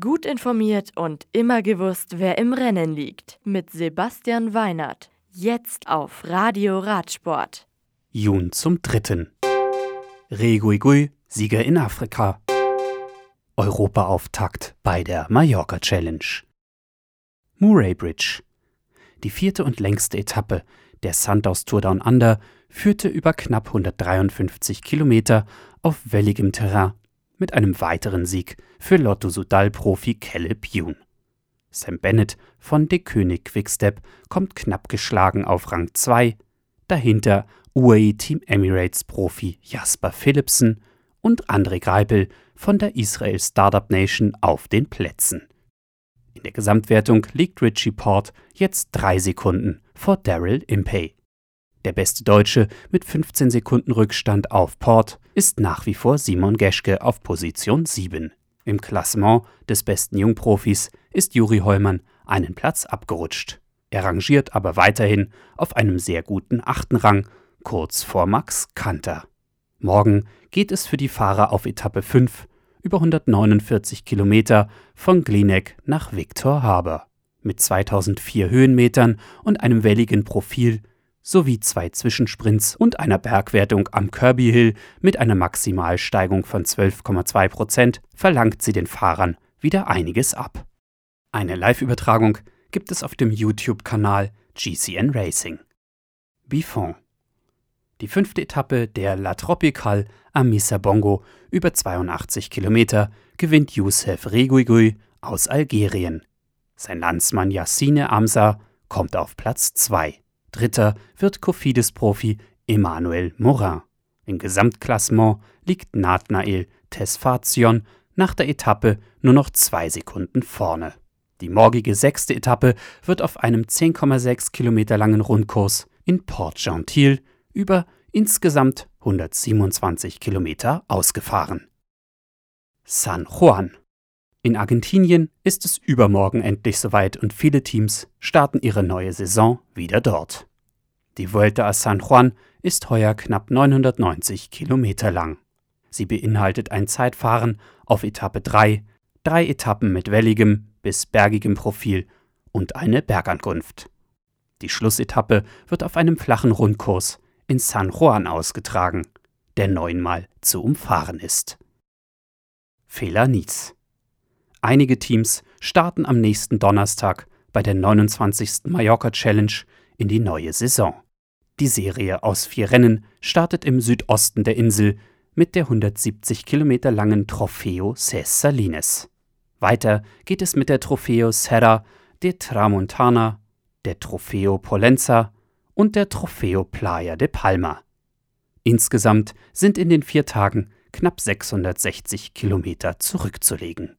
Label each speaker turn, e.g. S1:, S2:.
S1: Gut informiert und immer gewusst, wer im Rennen liegt. Mit Sebastian Weinert. Jetzt auf Radio Radsport.
S2: Jun zum Dritten. Reguigui, Sieger in Afrika. Europaauftakt bei der Mallorca Challenge. Murray Bridge. Die vierte und längste Etappe der Santos Tour Down Under führte über knapp 153 Kilometer auf welligem Terrain mit einem weiteren Sieg für Lotto Sudal-Profi Caleb Youn. Sam Bennett von De König Quickstep kommt knapp geschlagen auf Rang 2, dahinter UAE Team Emirates Profi Jasper Philipsen und André Greipel von der Israel Startup Nation auf den Plätzen. In der Gesamtwertung liegt Richie Port jetzt drei Sekunden vor Daryl Impey. Der beste Deutsche mit 15 Sekunden Rückstand auf Port ist nach wie vor Simon Geschke auf Position 7. Im Klassement des besten Jungprofis ist Juri Heumann einen Platz abgerutscht. Er rangiert aber weiterhin auf einem sehr guten achten Rang, kurz vor Max Kanter. Morgen geht es für die Fahrer auf Etappe 5 über 149 Kilometer von Glinek nach Victor Harbour. Mit 2004 Höhenmetern und einem welligen Profil sowie zwei Zwischensprints und einer Bergwertung am Kirby Hill mit einer Maximalsteigung von 12,2 Prozent verlangt sie den Fahrern wieder einiges ab. Eine Live-Übertragung gibt es auf dem YouTube-Kanal GCN Racing. Bifon. Die fünfte Etappe der La Tropical am Bongo über 82 Kilometer gewinnt Youssef Reguigui aus Algerien. Sein Landsmann Yassine Amsa kommt auf Platz 2. Dritter wird Cofidis-Profi Emmanuel Morin. Im Gesamtklassement liegt Nathnael Tesfazion nach der Etappe nur noch zwei Sekunden vorne. Die morgige sechste Etappe wird auf einem 10,6 Kilometer langen Rundkurs in Port Gentil über insgesamt 127 Kilometer ausgefahren. San Juan. In Argentinien ist es übermorgen endlich soweit und viele Teams starten ihre neue Saison wieder dort. Die Vuelta a San Juan ist heuer knapp 990 Kilometer lang. Sie beinhaltet ein Zeitfahren auf Etappe 3, drei Etappen mit welligem bis bergigem Profil und eine Bergankunft. Die Schlussetappe wird auf einem flachen Rundkurs in San Juan ausgetragen, der neunmal zu umfahren ist. Fehler Nies Einige Teams starten am nächsten Donnerstag bei der 29. Mallorca Challenge in die neue Saison. Die Serie aus vier Rennen startet im Südosten der Insel mit der 170 Kilometer langen Trofeo Ses Salines. Weiter geht es mit der Trofeo Serra de Tramontana, der Trofeo Polenza und der Trofeo Playa de Palma. Insgesamt sind in den vier Tagen knapp 660 Kilometer zurückzulegen.